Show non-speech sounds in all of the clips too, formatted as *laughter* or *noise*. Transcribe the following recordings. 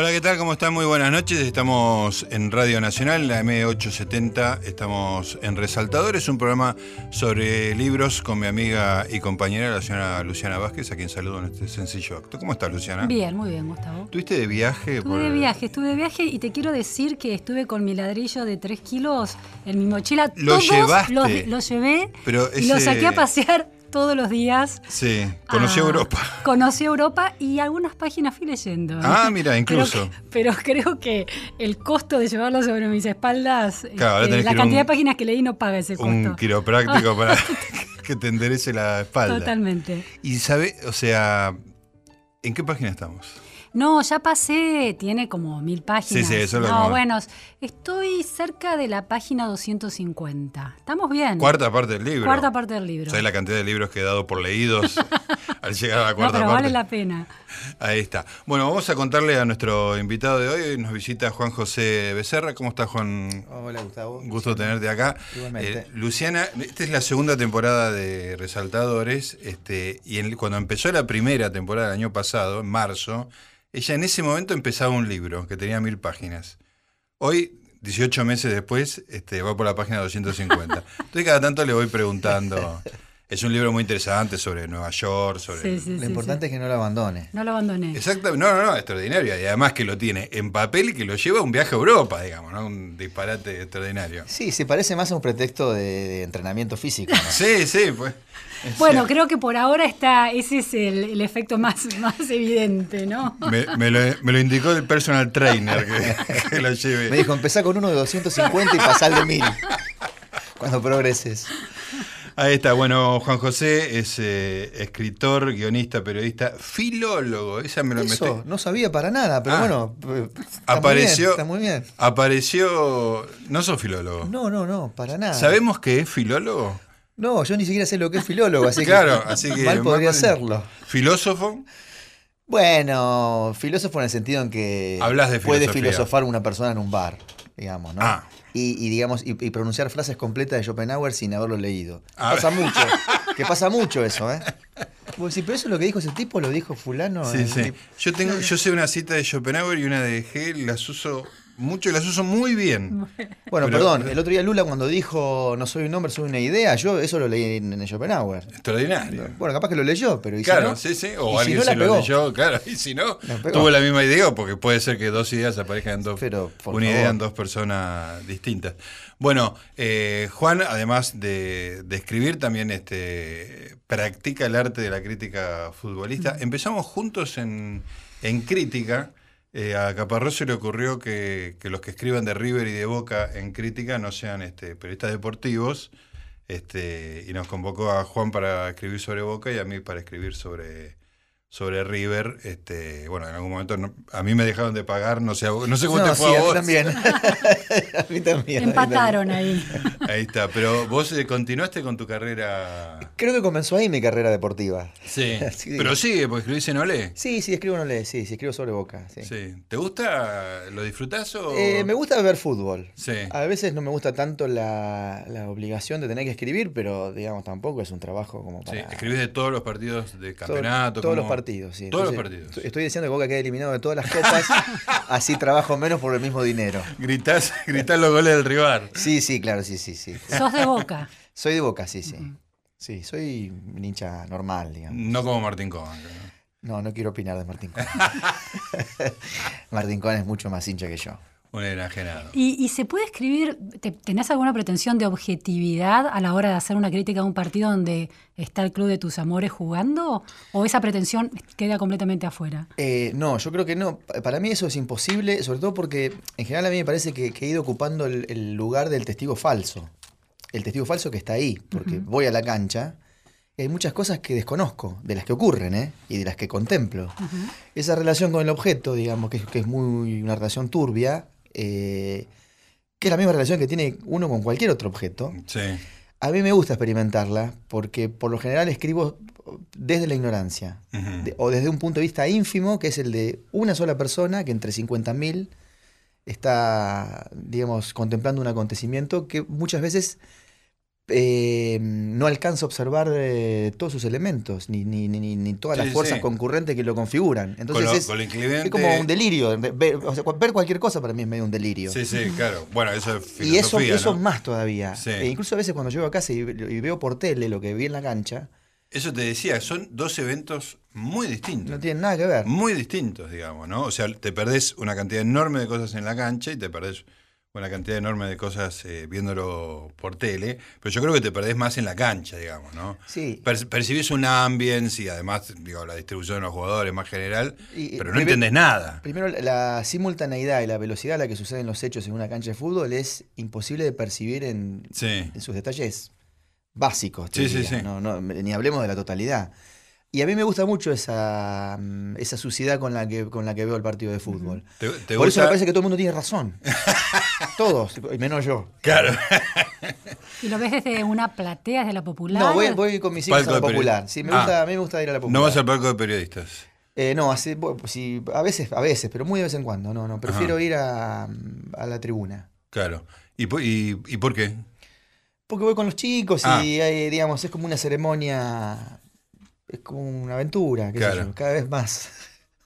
Hola, ¿qué tal? ¿Cómo están? Muy buenas noches. Estamos en Radio Nacional, la M870. Estamos en Resaltadores, un programa sobre libros con mi amiga y compañera, la señora Luciana Vázquez, a quien saludo en este sencillo acto. ¿Cómo estás, Luciana? Bien, muy bien, Gustavo. ¿Estuviste de viaje? Estuve de viaje, estuve de viaje y te quiero decir que estuve con mi ladrillo de 3 kilos en mi mochila. ¿Lo Todos llevaste? Los, los llevé Pero y ese- saqué a pasear todos los días. Sí, conocí Ah, Europa. Conocí Europa y algunas páginas fui leyendo. ¿eh? Ah, mira, *laughs* incluso. Pero, creo que el costo de llevarlo sobre mis espaldas, Claro, tenés la a cantidad un- de páginas que leí no paga ese costo. Un quiropráctico para *laughs* *laughs* que te enderece la espalda. Totalmente. Y sabe, o sea, ¿en qué página estamos? No, ya pasé, tiene como mil páginas. Sí, sí, eso es lo No, que- bueno, estoy cerca de la página 250. Estamos bien. Cuarta parte del libro. Cuarta parte del libro. ¿Sabes la cantidad de libros que he dado por leídos *laughs* al llegar a la no, cuarta pero parte? vale la pena. Ahí está. Bueno, vamos a contarle a nuestro invitado de hoy. Nos visita Juan José Becerra. ¿Cómo estás, Juan? Hola Gustavo. Un gusto tenerte acá. Igualmente. Eh, Luciana, esta es la segunda temporada de Resaltadores. Este, y en- cuando empezó la primera temporada del año pasado, en marzo, ella en ese momento empezaba un libro que tenía mil páginas. Hoy, 18 meses después, este, va por la página 250. Entonces cada tanto le voy preguntando. Es un libro muy interesante sobre Nueva York, sobre... Sí, sí, Lo sí, importante sí. es que no lo abandone. No lo abandoné. Exactamente, no, no, no, extraordinario. Y además que lo tiene en papel y que lo lleva a un viaje a Europa, digamos, ¿no? Un disparate extraordinario. Sí, se parece más a un pretexto de, de entrenamiento físico. ¿no? *laughs* Sí, sí, pues. Bueno, creo que por ahora está, ese es el, el efecto más, *laughs* más evidente, ¿no? Me, me lo, me lo indicó el personal trainer que, *laughs* que lo lleve. Me dijo, empezá con uno de 250 y pasá al de 1000. Cuando progreses. Ahí está, bueno, Juan José es eh, escritor, guionista, periodista, filólogo. Esa me lo Eso, metí. no sabía para nada, pero Ah. bueno. eh, está Apareció. Muy bien, está muy bien. Apareció. No sos filólogo. No, no, no, para nada. ¿Sabemos que es filólogo? No, yo ni siquiera sé lo que es filólogo, así *laughs* claro, que *laughs* así que. mal podría serlo. ¿Filósofo? Bueno, filósofo en el sentido en que Hablas de puede filosofar una persona en un bar, digamos, ¿no? Ah. Y, y, digamos, y, y pronunciar frases completas de Schopenhauer sin haberlo leído. Ah. Pasa mucho, que pasa mucho eso, ¿eh? Vos decís, pero eso es lo que dijo ese tipo, lo dijo fulano. Sí, el sí. tipo- Yo tengo, yo sé una cita de Schopenhauer y una de Hegel, las uso mucho y las uso muy bien. *laughs* Bueno, Pero- perdón, el otro día Lula cuando dijo no soy un hombre, soy una idea, yo eso lo leí en, en Schopenhauer. Extraordinario. Bueno, capaz que lo leyó, pero ¿y si Claro, no? sí, sí. ¿Y O si alguien no se lo pegó? leyó, claro. *laughs* Y si no, tuvo la misma idea, porque puede ser que dos ideas aparezcan en dos. Pero, por una favor. idea en dos personas distintas. Bueno, eh, Juan, además de, de escribir, también este, practica el arte de la crítica futbolista. Empezamos juntos en, en crítica. Eh, a Caparrós se le ocurrió que, que los que escriban de River y de Boca en crítica no sean este, periodistas deportivos. Este, y nos convocó a Juan para escribir sobre Boca y a mí para escribir sobre, sobre River. Este, bueno, en algún momento no- a mí me dejaron de pagar, no sé, no sé cómo No, te fue sí, a a mí vos. también. *laughs* *laughs* a mí también. a mí Empataron ahí. Ahí está, pero vos eh, continuaste con tu carrera. Creo que comenzó ahí mi carrera deportiva. Sí, *laughs* Sí. pero sigue, porque escribís en Olé. Sí, sí, escribo no lee, sí, sí, escribo sobre Boca. Sí. Sí. ¿Te gusta? ¿Lo disfrutás o...? Eh, me gusta ver fútbol. Sí. A veces no me gusta tanto la, la obligación de tener que escribir, pero digamos tampoco es un trabajo como Sí, para... escribís de todos los partidos de Todo- campeonato. todos como- los partidos, sí. Todos los partidos. estoy- diciendo que Boca quede eliminado de todas las copas, *laughs* así trabajo menos por el mismo dinero. Gritás, gritás los goles del rival. Sí, sí, claro, sí, sí, sí. Sos de boca. Soy de Boca, sí, sí. Sí, soy un hincha normal, digamos. No como Martín Cohen. ¿no? No, no quiero opinar de Martín Cohen. *laughs* Martín Cohen es mucho más hincha que yo. Un enajenado. ¿Y, y se puede escribir, te- tenés alguna pretensión de objetividad a la hora de hacer una crítica a un partido donde está el club de tus amores jugando? ¿O esa pretensión queda completamente afuera? Eh, no, yo creo que no. Pa- Para mí eso es imposible, sobre todo porque en general a mí me parece que, que he ido ocupando el, el lugar del testigo falso. El testigo falso que está ahí, porque voy a la cancha y hay muchas cosas que desconozco, de las que ocurren ¿eh? y de las que contemplo. Esa relación con el objeto, digamos, que, es- que es muy una relación turbia, eh, que es la misma relación que tiene uno con cualquier otro objeto. Sí. A mí me gusta experimentarla porque por lo general escribo desde la ignorancia de- o desde un punto de vista ínfimo, que es el de una sola persona que entre 50.000 está, digamos, contemplando un acontecimiento que muchas veces eh, no alcanza a observar eh, todos sus elementos, ni, ni, ni, ni todas Sí, las fuerzas sí. concurrentes que lo configuran. Entonces Con lo- es, con lo incluyente- es como un delirio. Ver, o sea, ver cualquier cosa para mí es medio un delirio. Sí, sí, claro. Bueno, eso es Y eso, filosofía, eso ¿no? más todavía. Sí. E incluso a veces cuando llego a casa y, y veo por tele lo que vi en la cancha, Eso te decía, son dos eventos muy distintos. no tienen nada que ver. Muy distintos, digamos, ¿no? O sea, te perdés una cantidad enorme de cosas en la cancha y te perdés una cantidad enorme de cosas eh, viéndolo por tele, pero yo creo que te perdés más en la cancha, digamos, ¿no? Sí. Per- percibís un ambience y además, digo, la distribución de los jugadores más general, Y- pero no entendés nada. Primero, la simultaneidad y la velocidad a la que suceden los hechos en una cancha de fútbol es imposible de percibir en, Sí. en sus detalles básicos. Sí, sí, sí. No, no, ni hablemos de la totalidad. Y a mí me gusta mucho esa, mm, esa suciedad con la, que, con la que veo el partido de fútbol. ¿Te, te Por eso me parece que todo el mundo tiene razón. *laughs* Todos, y menos yo. Claro. ¿Y lo ves desde una platea, desde la popular? No, voy, voy con mis hijos Palco a la de popular. Sí, me Ah. gusta, a mí me gusta ir a la popular. no vas al palco de periodistas. Eh, no, hace, bueno, pues sí, a veces, a veces, pero muy de vez en cuando. No, no, prefiero Ajá. ir a, a la tribuna. Claro. ¿Y, y, y por qué? Porque voy con los chicos Ah. y hay, digamos, es como una ceremonia, es como una aventura, qué sé Claro. yo, cada vez más,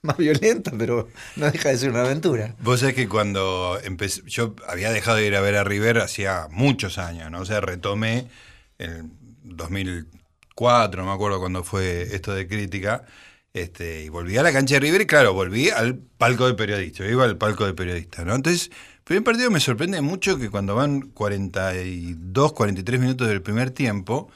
más violenta, pero no deja de ser una aventura. Vos sabés que cuando empecé, yo había dejado de ir a ver a River hacía muchos años, ¿no? O sea, retomé en 2004, no me acuerdo cuándo fue esto de crítica, este, y volví a la cancha de River y claro, volví al palco de periodista, yo iba al palco de periodista, ¿no? Entonces, el primer partido me sorprende mucho que cuando van 42, 43 minutos del primer tiempo,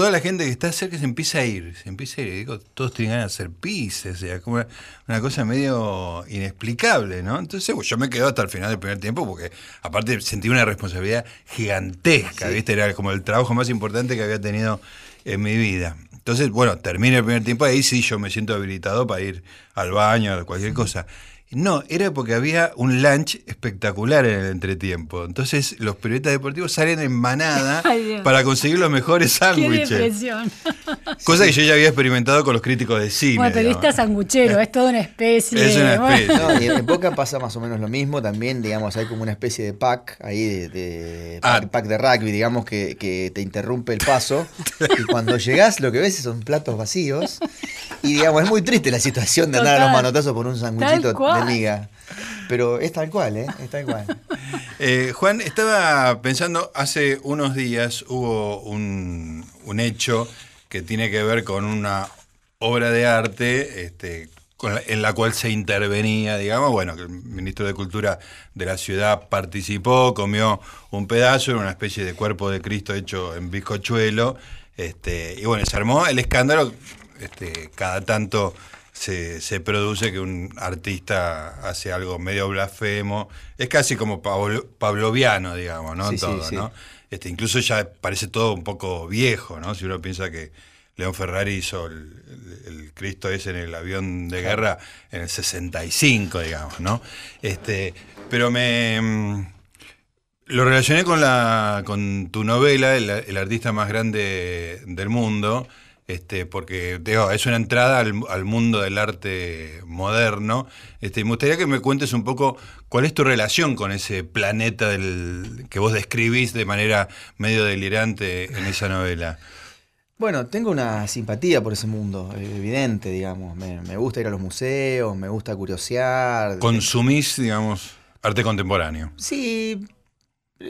toda la gente que está cerca se empieza a ir, se empieza a ir, digo, todos tienen ganas de hacer pises, o sea, como una, una cosa medio inexplicable, ¿no? Entonces bueno, yo me quedo hasta el final del primer tiempo porque aparte sentí una responsabilidad gigantesca, Sí. ¿viste? Era como el trabajo más importante que había tenido en mi vida. Entonces, bueno, termina el primer tiempo, ahí sí yo me siento habilitado para ir al baño, a cualquier cosa. No, era porque había un lunch espectacular en el entretiempo. Entonces los periodistas deportivos salen en manada *laughs* Ay, para conseguir los mejores *laughs* ¡Qué sándwiches. depresión! *laughs* Cosa que yo ya había experimentado con los críticos de cine. Bueno, periodista sanguchero, es toda una especie. Es una especie. No, y en Boca pasa más o menos lo mismo, también, digamos, hay como una especie de pack ahí, de, de- Ah. pack, pack de rugby, digamos, que, que te interrumpe el paso, y cuando llegás lo que ves son platos vacíos, y digamos, es muy triste la situación de andar a los manotazos por un sanguchito. De miga. Pero es tal cual, ¿eh? Es tal cual. Eh, Juan, estaba pensando, hace unos días hubo un, un hecho que tiene que ver con una obra de arte este, en la cual se intervenía, digamos, bueno, que el ministro de Cultura de la ciudad participó, comió un pedazo, era una especie de cuerpo de Cristo hecho en bizcochuelo, este, y bueno, se armó el escándalo, este, cada tanto se, se produce que un artista hace algo medio blasfemo, es casi como pablo- pavloviano, digamos, ¿no? Sí, todo, sí. ¿no? Este, incluso ya parece todo un poco viejo, ¿no? Si uno piensa que León Ferrari hizo el, el- el Cristo ese en el avión de guerra en el 65, digamos, ¿no? Este, pero me mm, lo relacioné con la con tu novela, el, el artista más grande del mundo, este, porque digo, es una entrada al, al mundo del arte moderno. Este, me gustaría que me cuentes un poco cuál es tu relación con ese planeta del, que vos describís de manera medio delirante en esa novela. Bueno, tengo una simpatía por ese mundo, eh, evidente, digamos. Me, me gusta ir a los museos, me gusta curiosear. Consumís, digamos, arte contemporáneo. Sí,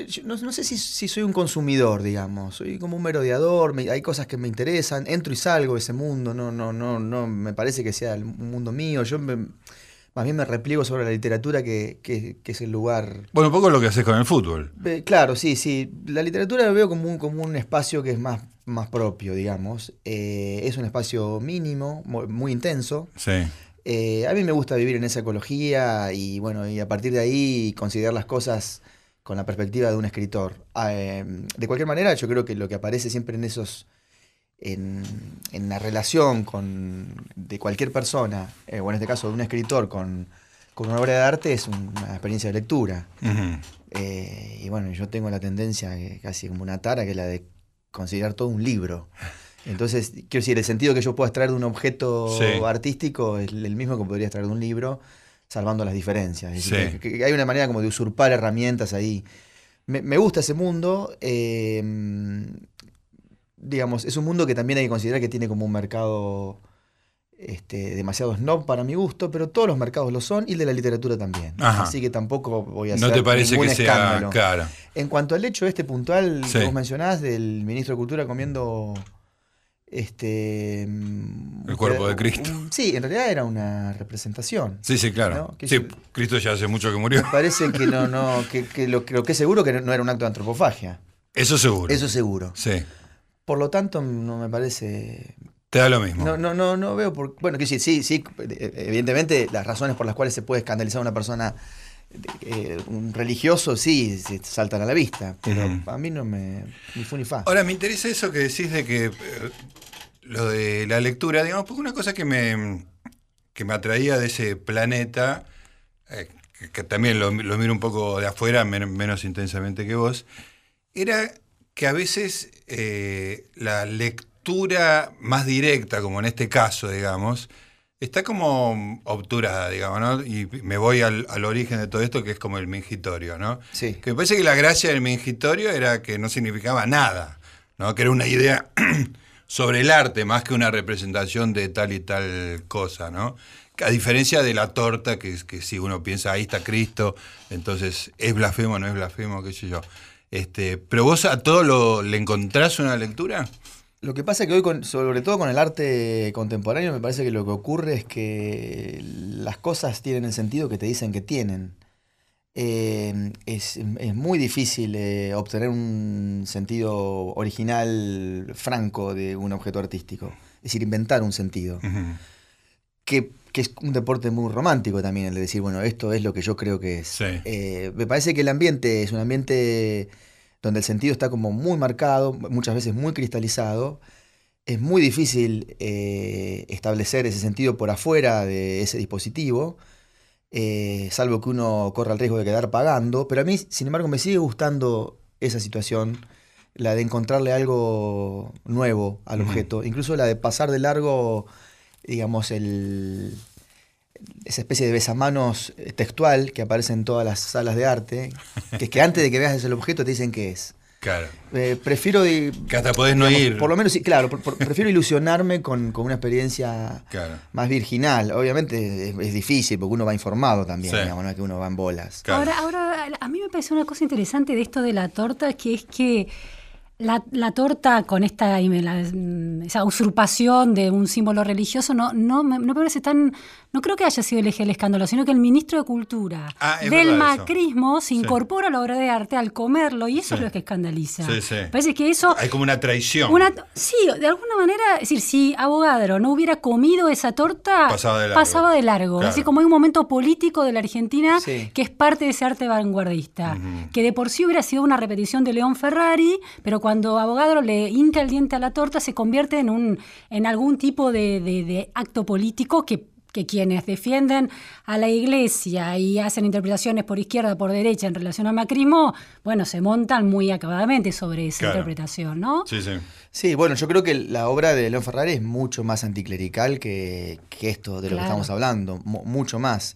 yo no, no sé si, si soy un consumidor, digamos. Soy como un merodeador, me- hay cosas que me interesan, entro y salgo de ese mundo, no, no, no, no me parece que sea el- un mundo mío. Yo me- más bien me repliego sobre la literatura que, que- que es el lugar. Bueno, un poco lo que haces con el fútbol. Eh, Claro, sí, sí. La literatura la veo como un, como un espacio que es más, más propio, digamos. Eh, es un espacio mínimo, mu- muy intenso. Sí. Eh, a mí me gusta vivir en esa ecología y bueno, y a partir de ahí considerar las cosas con la perspectiva de un escritor. Ah, eh, de cualquier manera, yo creo que lo que aparece siempre en esos, en, en la relación con, de cualquier persona, eh, o en este caso de un escritor con, con una obra de arte, es una experiencia de lectura. Eh, y bueno, yo tengo la tendencia, que casi como una tara, que es la de considerar todo un libro. Entonces, quiero decir, el sentido que yo pueda extraer de un objeto Sí. artístico es el mismo que podría extraer de un libro, salvando las diferencias. Es decir, Sí. que, que hay una manera como de usurpar herramientas ahí me, me gusta ese mundo. eh, digamos, es un mundo que también hay que considerar que tiene como un mercado este, demasiado snob para mi gusto, pero todos los mercados lo son y el de la literatura también. Ajá. Así que tampoco voy a hacer No te parece ningún que sea. escándalo. Claro. En cuanto al hecho este puntual Sí. que vos mencionás del ministro de Cultura comiendo este El cuerpo de Cristo. sí, en realidad era una representación. Sí, sí, claro. ¿No? Que Sí, yo- Cristo ya hace mucho que murió. Me parece que no, no, que, que lo, que lo que es seguro que no, no era un acto de antropofagia. Eso seguro. Eso seguro. Sí. Por lo tanto, no me parece. Te da lo mismo. No, no, no, no veo por. Bueno, que sí, sí, sí. Evidentemente, las razones por las cuales se puede escandalizar a una persona, eh, un religioso, sí, se saltan a la vista. Pero a mí no me. Ni fu ni fa. Ahora, me interesa eso que decís de que eh, lo de la lectura, digamos, porque una cosa que me, que me atraía de ese planeta, eh, que, que también lo, lo miro un poco de afuera, men- menos intensamente que vos, era que a veces eh, la lectura más directa, como en este caso, digamos, está como obturada, digamos, ¿no? Y me voy al, al origen de todo esto, que es como el mingitorio, ¿no? Sí. Que me parece que la gracia del mingitorio era que no significaba nada, ¿no? Que era una idea *clears throat* sobre el arte más que una representación de tal y tal cosa, ¿no? A diferencia de la torta, que, es- que si uno piensa, ahí está Cristo, entonces es blasfemo, no es blasfemo, qué sé yo. Este, pero vos a todo lo, le encontrás una lectura. Lo que pasa es que hoy, con- sobre todo con el arte contemporáneo, me parece que lo que ocurre es que las cosas tienen el sentido que te dicen que tienen. Eh, es, es muy difícil eh, obtener un sentido original, franco de un objeto artístico. Es decir, inventar un sentido. Que, que es un deporte muy romántico también, el de decir, bueno, esto es lo que yo creo que es. Sí. Eh, me parece que el ambiente es un ambiente donde el sentido está como muy marcado, muchas veces muy cristalizado. Es muy difícil eh, establecer ese sentido por afuera de ese dispositivo, eh, salvo que uno corra el riesgo de quedar pagando. Pero a mí, sin embargo, me sigue gustando esa situación, la de encontrarle algo nuevo al objeto, incluso la de pasar de largo, digamos, el, esa especie de besamanos eh, textual que aparece en todas las salas de arte, que es que antes de que veas el objeto te dicen qué es. Claro. Eh, prefiero, Que hasta podés no digamos, ir. por lo menos, sí, claro, por- por- prefiero ilusionarme con, con una experiencia Claro. más virginal. Obviamente es, es difícil porque uno va informado también, Sí. digamos, no es que uno va en bolas. Claro. Ahora, ahora, a mí me parece una cosa interesante de esto de la torta, que es que la, la torta con esta la- esa usurpación de un símbolo religioso no, no, me, no me parece tan. No creo que haya sido el eje del escándalo, sino que el ministro de Cultura Ah, del verdad eso. macrismo se Sí. incorpora a la obra de arte al comerlo, y eso Sí. es lo que escandaliza. Sí, sí. Parece que eso. Hay como una traición. Una, sí, de alguna manera, es decir, si Abogadro no hubiera comido esa torta, Pasaba de largo. pasaba de largo. Claro. Así como hay un momento político de la Argentina Sí. que es parte de ese arte vanguardista, Ujú. que de por sí hubiera sido una repetición de León Ferrari, pero cuando Abogadro le hinca el diente a la torta se convierte en, un, en algún tipo de, de- de acto político que que quienes defienden a la iglesia y hacen interpretaciones por izquierda, por derecha en relación al macrismo, bueno, se montan muy acabadamente sobre esa Claro. interpretación, ¿no? Sí, sí. Sí, bueno, yo creo que la obra de León Ferrari es mucho más anticlerical que, que esto de lo Claro. que estamos hablando, mu- mucho más.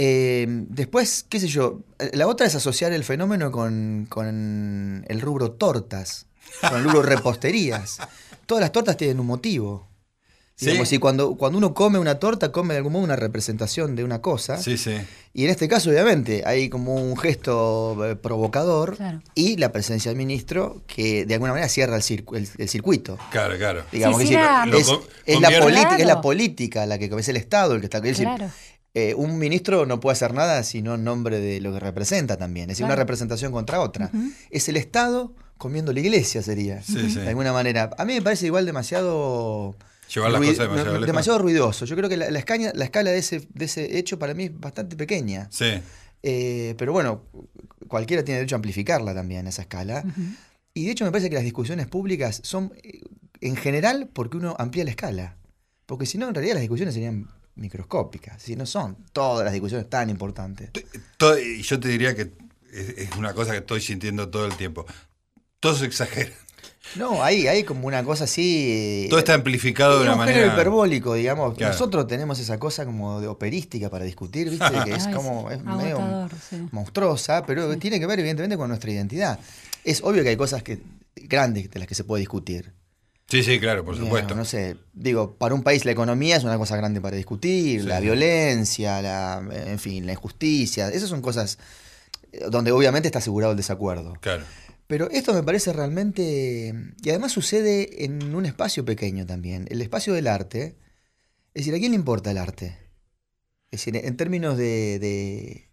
Eh, después, qué sé yo, eh, la otra es asociar el fenómeno con, con el rubro tortas, con el rubro reposterías. Todas las tortas tienen un motivo. Sí. Digamos, y cuando, cuando uno come una torta, come de algún modo una representación de una cosa. Sí, sí. Y en este caso, obviamente, hay como un gesto eh, provocador Claro. y la presencia del ministro que de alguna manera cierra el, circu- el- el circuito. Claro, claro. Digamos, Sí, es, sí, Lo es- es la política, es la política la que es el Estado el que está. Es decir, Claro. Eh, un ministro no puede hacer nada sino en nombre de lo que representa también. Es decir, una representación contra otra. Es el Estado comiendo la iglesia, sería. Sí. De alguna manera. A mí me parece igual demasiado. Llevar las cosas demasiado demasiado ruidoso. Yo creo que la, la escaña- la escala de ese, de ese hecho para mí es bastante pequeña. Sí. Eh, pero bueno, cualquiera tiene derecho a amplificarla también, esa escala. Y de hecho me parece que las discusiones públicas son, eh, en general, porque uno amplía la escala. Porque si no, en realidad las discusiones serían microscópicas. Si no son todas las discusiones tan importantes. Y yo te diría que es, es una cosa que estoy sintiendo todo el tiempo. Todos exageran. No, hay, hay como una cosa así. Todo está amplificado de una un manera. género hiperbólico, digamos. Claro. Nosotros tenemos esa cosa como de operística para discutir, ¿viste? *laughs* que es como. Es medio sí. monstruosa, pero tiene que ver, evidentemente, con nuestra identidad. Es obvio que hay cosas que grandes de las que se puede discutir. Sí, sí, claro, por supuesto. no sé, digo, para un país la economía es una cosa grande para discutir, Sí. la violencia, la, en fin, la injusticia, esas son cosas eh, donde obviamente está asegurado el desacuerdo. Claro. Pero esto me parece realmente, y además sucede en un espacio pequeño también, el espacio del arte. Es decir, ¿a quién le importa el arte? Es decir, en términos de, de,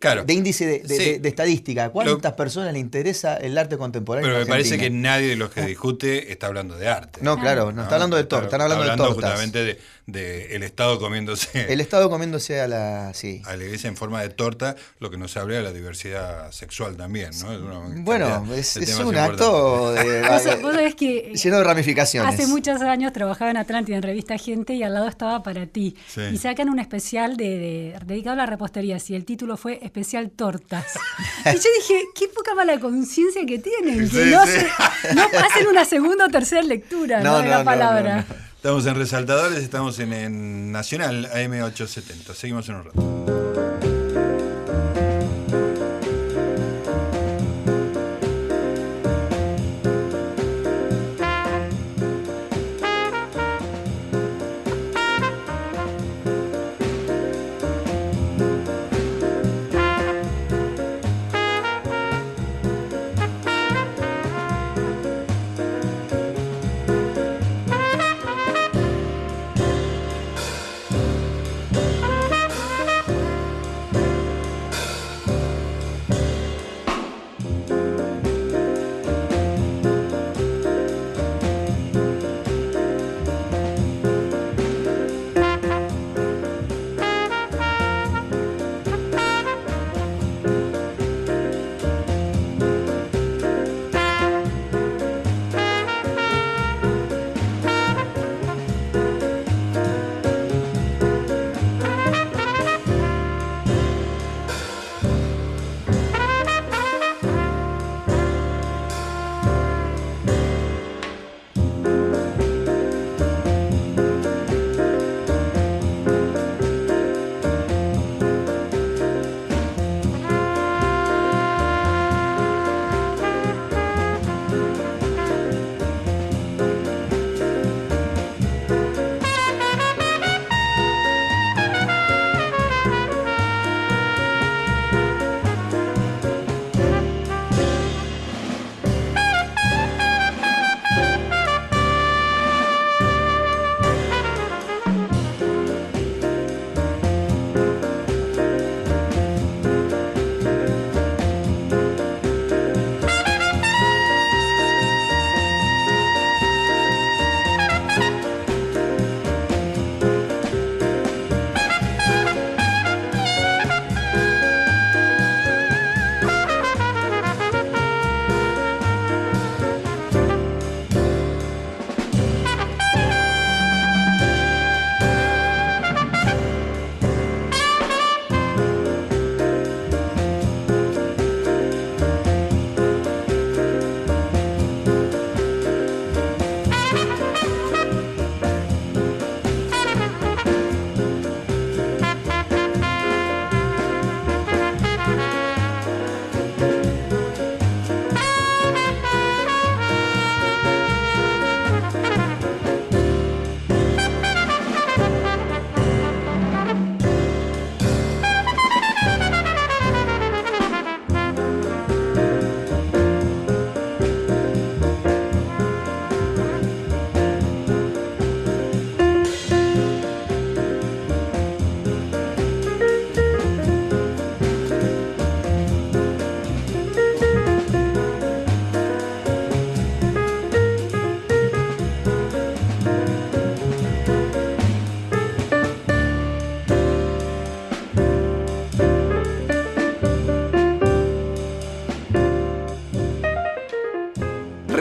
Claro. de índice de, de- Sí. de- de estadística, ¿a ¿cuántas personas le interesa el arte contemporáneo? Pero me parece que nadie de los que discute está hablando de arte. No, claro, no, está hablando de tortas, están hablando, de tortas. justamente de, de el Estado comiéndose El Estado comiéndose a la. Sí. a la iglesia en forma de torta, lo que nos habla de la diversidad sexual también, ¿no? Es una Bueno, es, un acto de- *laughs* Vos, sa- vos sabés que lleno de ramificaciones. hace muchos años trabajaba en Atlántida en revista Gente y al lado estaba para ti. Sí. Y sacan un especial de, de- dedicado a la repostería y el título fue Especial Tortas. *laughs* y yo dije, qué poca mala conciencia que tienen, que no, sí. se- no pasen una segunda o tercera lectura No, ¿no? de la palabra. Estamos en Resaltadores, estamos en, en Nacional AM870. Seguimos en un rato.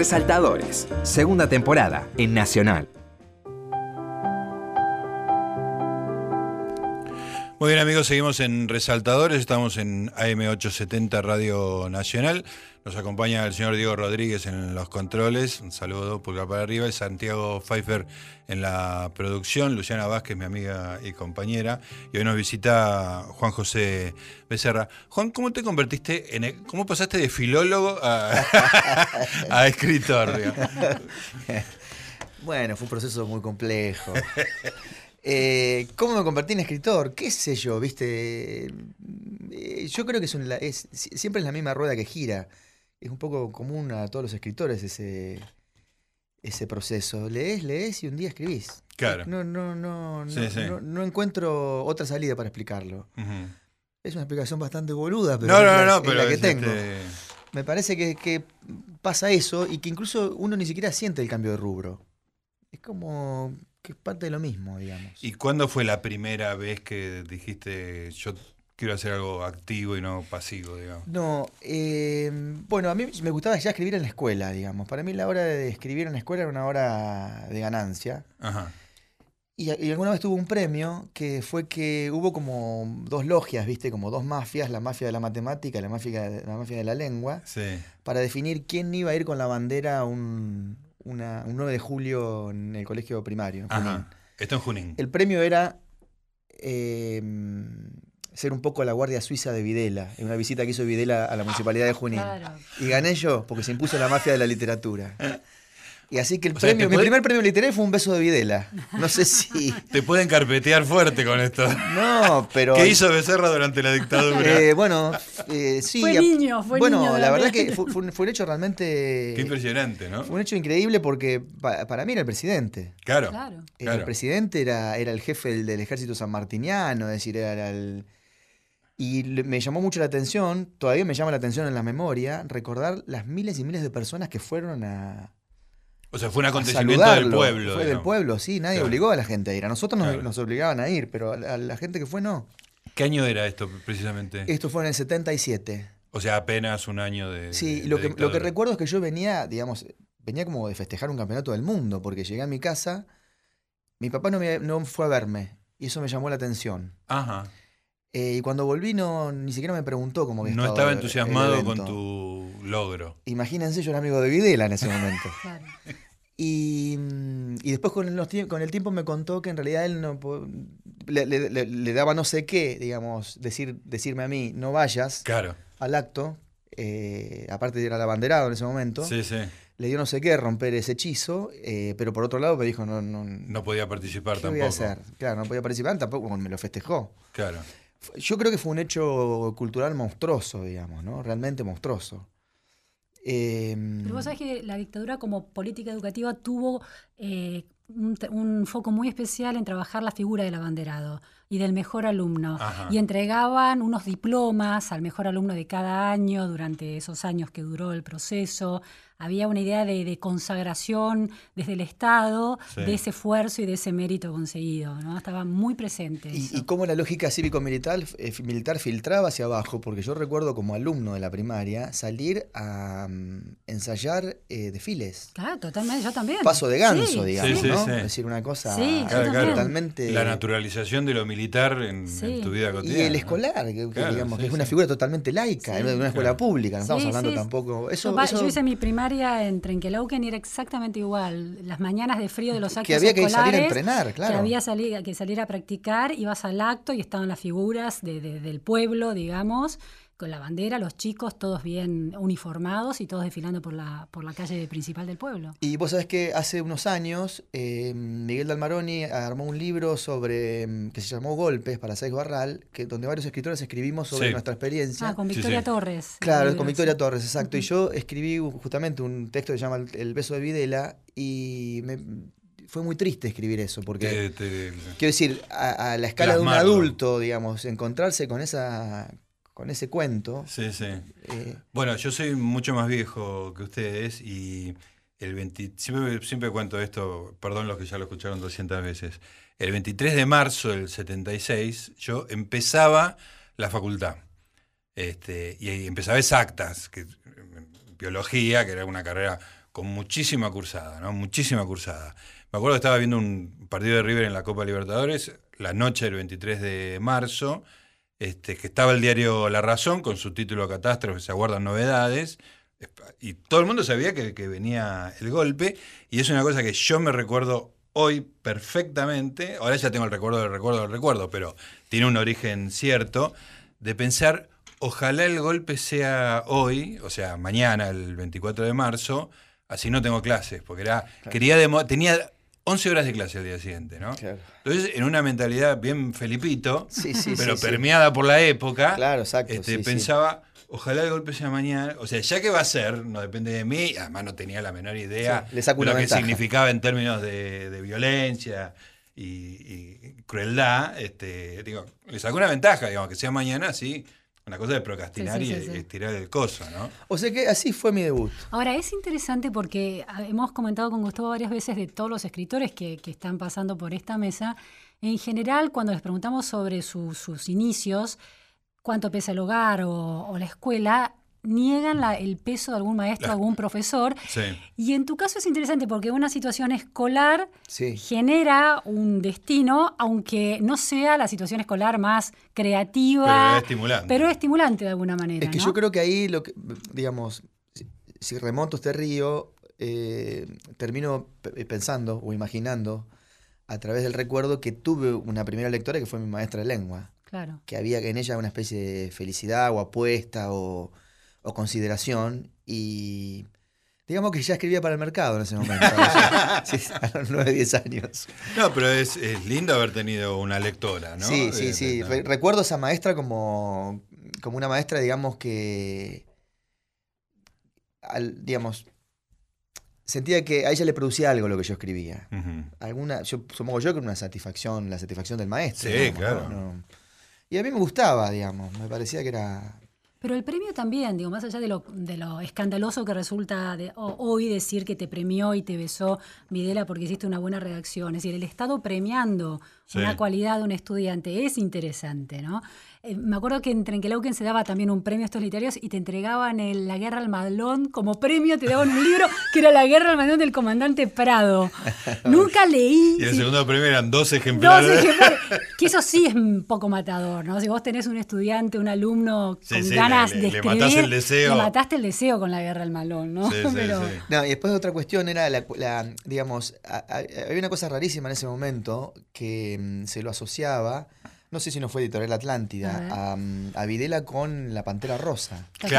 Resaltadores, segunda temporada en Nacional. Muy bien amigos, seguimos en Resaltadores, estamos en AM870 Radio Nacional. Nos acompaña el señor Diego Rodríguez en los controles, un saludo pulgar para arriba, y Santiago Pfeiffer en la producción, Luciana Vázquez, mi amiga y compañera, y hoy nos visita Juan José Becerra. Juan, ¿cómo te convertiste en, cómo pasaste de filólogo a, *laughs* escritor? *laughs* Bueno, fue un proceso muy complejo. Eh, ¿Cómo me convertí en escritor? ¿Qué sé yo? ¿Viste? Eh, yo creo que es, un la- es- si- siempre es la misma rueda que gira. Es un poco común a todos los escritores ese, ese proceso. Lees, lees y un día escribís. Claro. No, no, no, no, Sí, sí. no, no encuentro otra salida para explicarlo. Es una explicación bastante boluda, pero No, la- no, es pero la que es, tengo. este, Me parece que, que pasa eso y que incluso uno ni siquiera siente el cambio de rubro. Es como que es parte de lo mismo, digamos. ¿Y cuándo fue la primera vez que dijiste yo quiero hacer algo activo y no pasivo, digamos? No, eh, bueno, a mí me gustaba ya escribir en la escuela, digamos. Para mí la hora de escribir en la escuela era una hora de ganancia. Ajá. Y, y alguna vez tuve un premio que fue que hubo como dos logias, ¿viste? Como dos mafias, la mafia de la matemática y la mafia de la, mafia de la lengua, Sí. para definir quién iba a ir con la bandera un, una- un 9 de julio en el colegio primario. en Junín. Ajá. Esto en Junín. El premio era eh, ser un poco la guardia suiza de Videla, en una visita que hizo Videla a la municipalidad de Junín. Claro. Y gané yo, porque se impuso la mafia de la literatura. *laughs* Y así que el O sea, premio, mi puede- primer premio literario fue un beso de Videla. No sé si. *laughs* Te pueden carpetear fuerte con esto. No, pero. ¿Qué hizo Becerra durante la dictadura? Eh, bueno, eh, sí. Fue niño, fue bueno, niño la verdad que fue, fue un, fue un hecho realmente. Qué impresionante, ¿no? Fue un hecho increíble porque pa- para mí era el presidente. Claro. Claro. Era Claro. El presidente era, era el jefe del, del ejército sanmartiniano, es decir, era el... Y me llamó mucho la atención, todavía me llama la atención en la memoria, recordar las miles y miles de personas que fueron a, O sea, fue un acontecimiento del pueblo. Fue del pueblo, sí, nadie Claro. obligó a la gente a ir. A nosotros nos, Claro. nos obligaban a ir, pero a la, a la gente que fue no. ¿Qué año era esto precisamente? Esto fue en el 77. O sea, apenas un año de. Sí, de lo que, lo que recuerdo es que yo venía, digamos, venía como de festejar un campeonato del mundo, porque llegué a mi casa, mi papá no, me, no fue a verme, y eso me llamó la atención. Ajá. Eh, y cuando volví no, ni siquiera me preguntó cómo había No estado estaba entusiasmado con tu logro. Imagínense, yo era amigo de Videla en ese momento. *laughs* Claro. Y, mm, y después con, los con el tiempo me contó que en realidad él no le, le- le- le daba no sé qué, digamos, decir, decirme a mí, no vayas Claro. al acto. eh, aparte era el abanderado en ese momento. Sí, sí. Le dio no sé qué, romper ese hechizo, eh, pero por otro lado me dijo, no, no, No podía participar ¿qué tampoco. voy a hacer? Claro, no podía participar, tampoco me lo festejó. Claro. Yo creo que fue un hecho cultural monstruoso, digamos, ¿no? Realmente monstruoso. Eh, Pero vos sabés que la dictadura como política educativa tuvo eh, un, un foco muy especial en trabajar la figura del abanderado y del mejor alumno. Ajá. Y entregaban unos diplomas al mejor alumno de cada año durante esos años que duró el proceso. Había una idea de, de consagración desde el Estado Sí. de ese esfuerzo y de ese mérito conseguido. ¿no? Estaba muy presente. y, cómo la lógica cívico-militar eh, militar filtraba hacia abajo, porque yo recuerdo como alumno de la primaria salir a mm, ensayar eh, desfiles. Claro, totalmente, yo también. Paso de ganso, Sí, digamos, Sí, sí, ¿no? sí. Es decir, una cosa Sí, Claro, totalmente... La naturalización de lo militar en, Sí. en tu vida Y cotidiana. el ¿no? escolar, que, que Claro, digamos, sí, que es una sí. figura totalmente laica, Sí. de una escuela Claro. pública, no estamos hablando sí. tampoco... Eso, yo, pa- eso- yo hice mi primaria en Trenquelauquen y era exactamente igual. Las mañanas de frío de los actos que había que salir a entrenar, claro. Que había salir, que salir a practicar, ibas al acto y estaban las figuras de- de- del pueblo, digamos, con la bandera, los chicos todos bien uniformados y todos desfilando por la, por la calle principal del pueblo. Y vos sabés que hace unos años eh, Miguel Dalmaroni armó un libro sobre mm, que se llamó Golpes para Seis Barral, que, donde varios escritores escribimos sobre Sí. nuestra experiencia. Ah, con Victoria sí. Torres. Claro, con Victoria. Torres, exacto. Y yo escribí justamente un texto que se llama El, beso de Videla y me, fue muy triste escribir eso, porque Te- te- quiero decir, a, a la escala de un adulto, digamos, encontrarse con esa con ese cuento. sí, sí. eh, Bueno, yo soy mucho más viejo que ustedes y el 20, siempre, siempre cuento esto, perdón los que ya lo escucharon 200 veces. El 23 de marzo del 76 yo empezaba la facultad. Este, y empezaba exactas, que, biología, que era una carrera con muchísima cursada, ¿no? Muchísima cursada. Me acuerdo que estaba viendo un partido de River en la Copa Libertadores, la noche del 23 de marzo, este, que estaba el diario La Razón con su título Catástrofe, se aguardan novedades, y todo el mundo sabía que, que venía el golpe, y es una cosa que yo me recuerdo hoy perfectamente, ahora ya tengo el recuerdo del recuerdo del recuerdo, pero tiene un origen cierto, de pensar, ojalá el golpe sea hoy, o sea, mañana, el 24 de marzo, así no tengo clases, porque era, quería demo- tenía 11 horas de clase al día siguiente, ¿no? Claro. Entonces, en una mentalidad bien felipito, Sí, sí, pero sí, permeada por la época, Claro, exacto, este, pensaba, ojalá el golpe sea mañana. O sea, ya que va a ser, no depende de mí, además no tenía la menor idea de lo que significaba en términos de, de violencia y, y crueldad. Este, digo, le sacó una ventaja, digamos, que sea mañana, sí. Una cosa de procrastinar Sí, sí, y sí, estirar el coso, ¿no? O sea que así fue mi debut. Ahora, es interesante porque ah, hemos comentado con Gustavo varias veces de todos los escritores que, que están pasando por esta mesa. En general, cuando les preguntamos sobre su- sus inicios, cuánto pesa el hogar o, o la escuela, niegan la- el peso de algún maestro, La- *laughs* algún profesor. Sí. Y en tu caso es interesante porque una situación escolar Sí. genera un destino, aunque no sea la situación escolar más creativa. Pero es estimulante. pero es estimulante de alguna manera. Es que ¿no? yo creo que ahí, lo que, digamos, si, si remonto este río, eh, termino pe- pensando o imaginando a través del recuerdo que tuve una primera lectora que fue mi maestra de lengua, Claro. que había en ella una especie de felicidad o apuesta o, o consideración y digamos que ya escribía para el mercado en ese momento, *laughs* sí, a los 9, 10 años. No, pero es, es lindo haber tenido una lectora, ¿no? Sí, sí, de- sí. Re- recuerdo a esa maestra como, como una maestra, digamos, que, al- digamos, sentía que a ella le producía algo lo que yo escribía. Alguna, yo supongo yo que una satisfacción, la satisfacción del maestro. Sí, digamos, claro. ¿no? No. Y a mí me gustaba, digamos, me parecía que era... Pero el premio también, digo, más allá de lo, de lo escandaloso que resulta de- hoy decir que te premió y te besó Videla porque hiciste una buena redacción, es decir, el Estado premiando Sí. una cualidad de un estudiante es interesante, ¿no? Eh, me acuerdo que en Trenquelauquen se daba también un premio a estos literarios y te entregaban el, la Guerra al Madlón como premio, te daban un libro que era la Guerra al Madlón del comandante Prado. *laughs* Nunca leí. Y el sí, segundo premio eran dos Dos ejemplares. ejemplares. Que eso sí es un poco matador, ¿no? Si vos tenés un estudiante, un alumno Sí, con sí, ganas le- de le escribir, matás el deseo. le mataste el deseo con la guerra al malón, ¿no? Sí, sí, *laughs* Pero, sí. No, y después otra cuestión era, la, la- digamos, había una cosa rarísima en ese momento que mm, se lo asociaba, no sé si no fue Editorial A Atlántida, a, mm, a Videla con La Pantera Rosa. totalmente,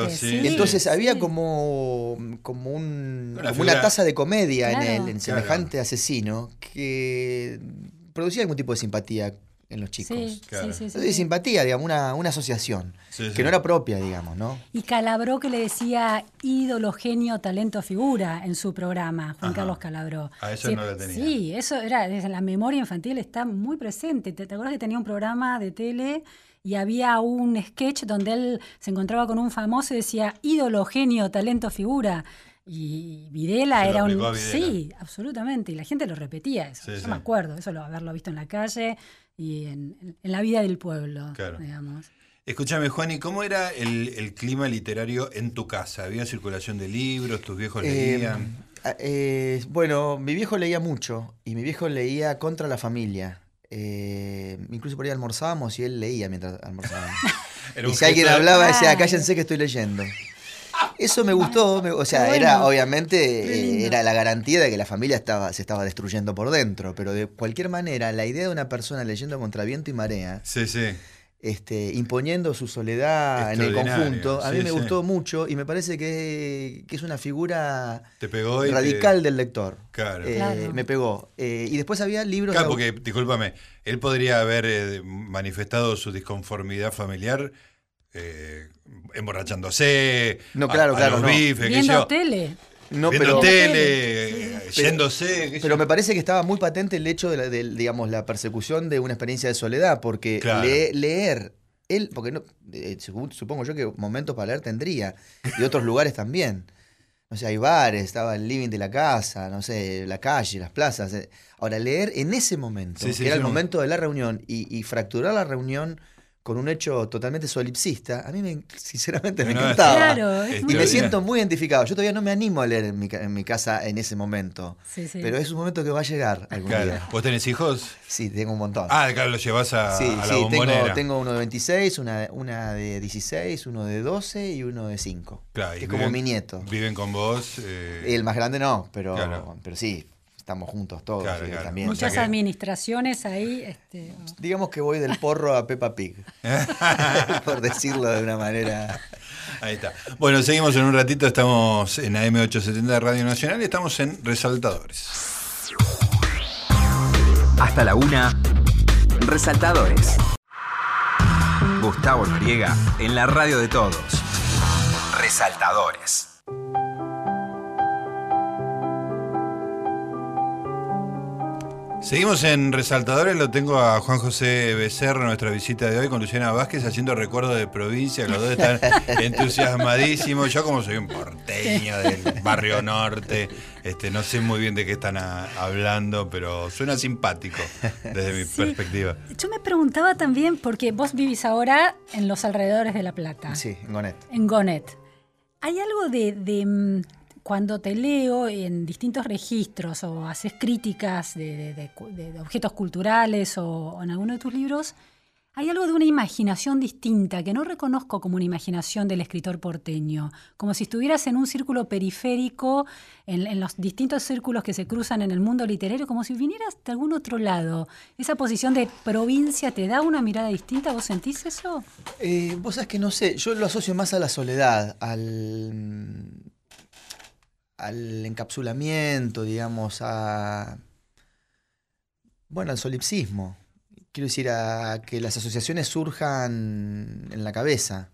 Claro, sí. Y entonces sí. había como, como, un, Una como una figura- taza de comedia en él, en Claro. semejante asesino, que producía algún tipo de simpatía en los chicos. Sí, Claro. sí, sí, sí, simpatía, digamos, una, una asociación, Sí, que sí. no era propia, digamos, ¿no? Y Calabró que le decía ídolo, genio, talento, figura en su programa, Juan Ajá. Carlos Calabró. Ah, eso Sí, no lo tenía. Sí, eso era, desde la memoria infantil está muy presente. ¿Te, te acuerdas que tenía un programa de tele y había un sketch donde él se encontraba con un famoso y decía ídolo, genio, talento, figura? Y Videla Se lo era un... a Videla. Sí, absolutamente. Y la gente lo repetía eso. Sí, Yo sí. me acuerdo, eso lo haberlo visto en la calle y en, en la vida del pueblo, Claro. digamos. Escúchame, Juan, ¿y cómo era el, el clima literario en tu casa? ¿Había circulación de libros? ¿Tus viejos Eh, leían? ah, eh, bueno, mi viejo leía mucho y mi viejo leía contra la familia. Eh, incluso por ahí almorzábamos y él leía mientras almorzábamos. *laughs* Y si alguien hablaba, decía, cállense que estoy leyendo. Eso me gustó, me- o sea, era obviamente eh, era la garantía de que la familia estaba, se estaba destruyendo por dentro, pero de cualquier manera, la idea de una persona leyendo contra viento y marea, Sí, sí. este, imponiendo su soledad en el conjunto, a mí sí, me sí. gustó mucho y me parece que, que es una figura Te pegó y te- radical del lector. Claro. Eh, Claro. Me pegó. Eh, y después había libros... Claro, porque, discúlpame, él podría haber eh, manifestado su disconformidad familiar eh, emborrachándose, No, claro, a, a claro, los no. bifes, qué sé Viendo yo, tele. No, viendo pero, tele, Pero- yéndose. pero yo. me parece que estaba muy patente el hecho de, la, digamos, la persecución de una experiencia de soledad, porque Claro. le- leer, él, porque no, eh, sup- supongo yo que momentos para leer tendría, y otros lugares también. No sé, hay bares, estaba el living de la casa, no sé, la calle, las plazas. eh. Ahora, leer en ese momento, Sí, sí, que era sí, el momento de la reunión, y, y fracturar la reunión con un hecho totalmente solipsista, a mí me, sinceramente me No, encantaba. Claro, es Este, muy Y me siento muy identificado. Yo todavía no me animo a leer en mi, ca- en mi casa en ese momento. Sí, sí. Pero es un momento que va a llegar algún Claro. día. ¿Vos tenés hijos? Sí, tengo un montón. Ah, claro, lo llevas a, sí, a la sí, tengo, bombonera. tengo uno de 26, una, una de 16, uno de 12 y uno de 5. Claro, que es como mi nieto. Viven con vos. eh, El más grande no, pero, Claro. pero sí, estamos juntos todos. Claro, claro. también. Muchas O sea que- administraciones ahí. Este, Digamos que voy del porro a Peppa Pig. *laughs* por decirlo de una manera. Ahí está. Bueno, seguimos en un ratito. Estamos en AM870 de Radio Nacional y estamos en Resaltadores. Hasta la una. Resaltadores. Gustavo Noriega en la radio de todos. Resaltadores. Seguimos en Resaltadores, lo tengo a Juan José Becerra, nuestra visita de hoy, con Luciana Vázquez, haciendo recuerdo de provincia, los dos están *laughs* entusiasmadísimos. Yo como soy un porteño del barrio norte, este, no sé muy bien de qué están a- hablando, pero suena simpático desde mi Sí. perspectiva. Yo me preguntaba también, porque vos vivís ahora en los alrededores de La Plata, Sí, Gonet. en Gonet. ¿Hay algo de, de, mm, cuando te leo en distintos registros o haces críticas de, objetos culturales o, o en alguno de tus libros? Hay algo de una imaginación distinta que no reconozco como una imaginación del escritor porteño, como si estuvieras en un círculo periférico, en, en los distintos círculos que se cruzan en el mundo literario, como si vinieras de algún otro lado. Esa posición de provincia te da una mirada distinta, ¿vos sentís eso? Eh, vos sabés que no sé, yo lo asocio más a la soledad, al, al encapsulamiento, digamos, a. Bueno, al solipsismo. Quiero decir, a que las asociaciones surjan en la cabeza.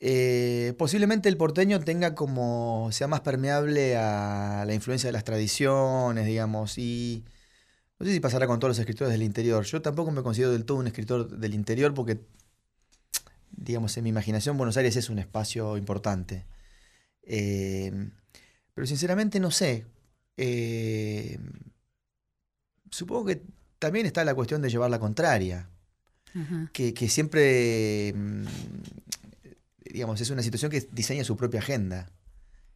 Eh, posiblemente el porteño tenga como. sea más permeable a la influencia de las tradiciones, digamos, y. No sé si pasará con todos los escritores del interior. Yo tampoco me considero del todo un escritor del interior porque digamos, en mi imaginación Buenos Aires es un espacio importante. Eh, pero sinceramente no sé. Eh, supongo que también está la cuestión de llevar la contraria, Ajá. que, que siempre, mm, digamos, es una situación que diseña su propia agenda.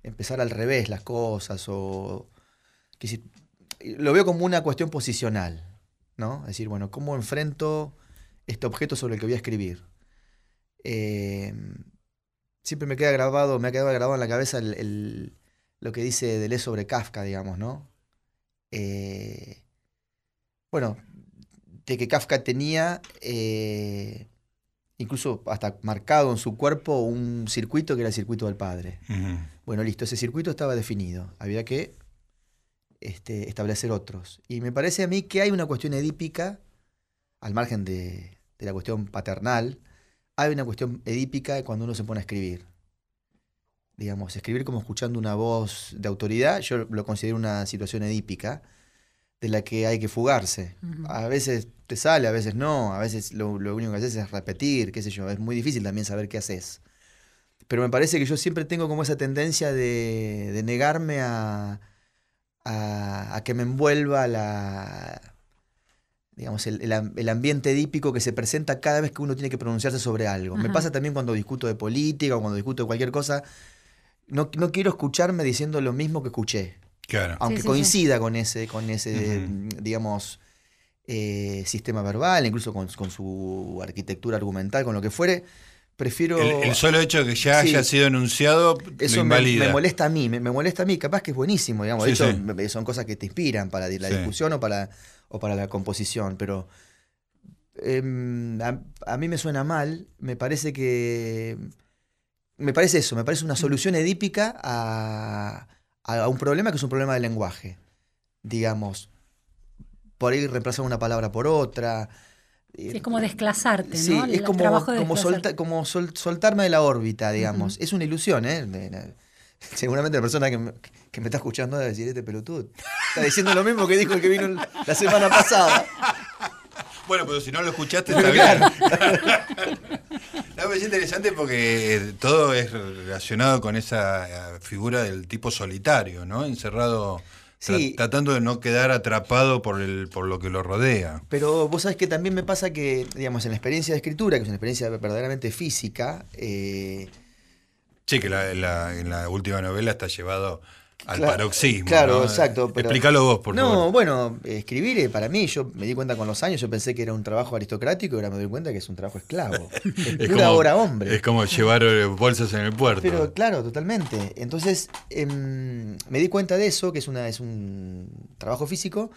Empezar al revés las cosas o... que si- lo veo como una cuestión posicional, ¿no? Es decir, bueno, ¿cómo enfrento este objeto sobre el que voy a escribir? Eh, siempre me queda grabado, me ha quedado grabado en la cabeza el- el- lo que dice Deleuze sobre Kafka, digamos, ¿no? Eh, bueno, de que Kafka tenía eh, incluso hasta marcado en su cuerpo un circuito que era el circuito del padre. Bueno, listo, ese circuito estaba definido. Había que este, establecer otros. Y me parece a mí que hay una cuestión edípica, al margen de, de la cuestión paternal, hay una cuestión edípica cuando uno se pone a escribir. Digamos, escribir como escuchando una voz de autoridad, yo lo considero una situación edípica de la que hay que fugarse. A veces te sale, a veces no, a veces lo, lo único que haces es repetir, qué sé yo, es muy difícil también saber qué haces. Pero me parece que yo siempre tengo como esa tendencia de, de negarme a, a, a que me envuelva la, digamos, el, el am- el ambiente edípico que se presenta cada vez que uno tiene que pronunciarse sobre algo. Me pasa también cuando discuto de política o cuando discuto de cualquier cosa. No, no quiero escucharme diciendo lo mismo que escuché Claro. aunque sí, sí. coincida con ese, con ese digamos, eh, sistema verbal, incluso con, con su arquitectura argumental, con lo que fuere, prefiero... El, el solo hecho de que ya Sí. haya sido enunciado eso lo me, invalida. me molesta a mí, me, me molesta a mí, capaz que es buenísimo, digamos, de Sí, hecho me- son cosas que te inspiran para la Sí. discusión o para, o para la composición, pero em, a, a mí me suena mal, me parece que... Me parece eso, me parece una solución edípica a, a un problema que es un problema de lenguaje. Digamos, por ahí reemplazar una palabra por otra. Sí, es como desclasarte, Sí, ¿no? es como, de como, desplazarte. solta- como sol- soltarme de la órbita, digamos. Es una ilusión, ¿eh? Seguramente la persona que me, que me está escuchando debe decir, este pelotudo. Está diciendo lo mismo que dijo el que vino la semana pasada. Bueno, pero si no lo escuchaste, está bien. *laughs* No, me es interesante porque todo es relacionado con esa eh, figura del tipo solitario, ¿no? Encerrado Sí. Tra- Tratando de no quedar atrapado por, el, por lo que lo rodea. Pero vos sabés que también me pasa que, digamos, en la experiencia de escritura, que es una experiencia verdaderamente física, eh, Sí, que la, la- en la última novela está llevado al Claro, paroxismo. Claro, ¿no? exacto. Pero, Explícalo vos, por no, favor. bueno, escribir para mí, yo me di cuenta con los años, yo pensé que era un trabajo aristocrático y ahora me doy cuenta que es un trabajo esclavo. *laughs* Es pura hora hombre. Es como llevar eh, bolsas en el puerto. Pero claro, totalmente. Entonces em, me di cuenta de eso, que es, una, es un trabajo físico.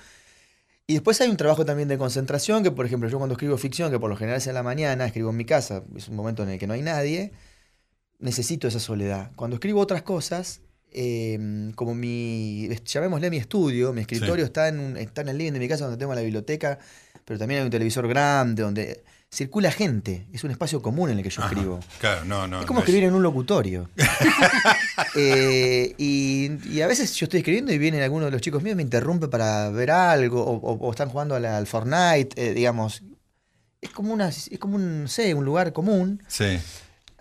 Y después hay un trabajo también de concentración, que por ejemplo yo cuando escribo ficción, que por lo general es en la mañana, escribo en mi casa, es un momento en el que no hay nadie, necesito esa soledad. Cuando escribo otras cosas, em, como mi, llamémosle mi estudio, mi escritorio está, en un- está en el living de mi casa donde tengo la biblioteca, pero también hay un televisor grande donde circula gente, es un espacio común en el que yo Ajá. escribo. Claro, no, no. Es como no escribir en un locutorio. *laughs* Eh, y, y a veces yo estoy escribiendo y viene alguno de los chicos míos y me interrumpe para ver algo, o, o- o están jugando al Fortnite, eh, digamos. Es como, una, es como un, no sé, un lugar común. Sí.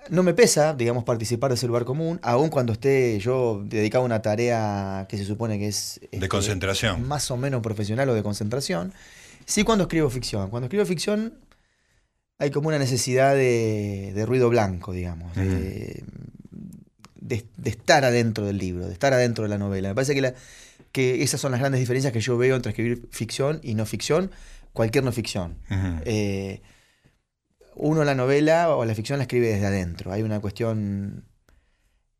No me pesa, digamos, participar de ese lugar común, aun cuando esté yo dedicado a una tarea que se supone que es... este, concentración. Más o menos profesional o de concentración. Sí cuando escribo ficción. Cuando escribo ficción hay como una necesidad de, de ruido blanco, digamos. de, de- de estar adentro del libro, de estar adentro de la novela. Me parece que, la- que esas son las grandes diferencias que yo veo entre escribir ficción y no ficción, cualquier no ficción. Eh, uno la novela o la ficción la escribe desde adentro. Hay una cuestión,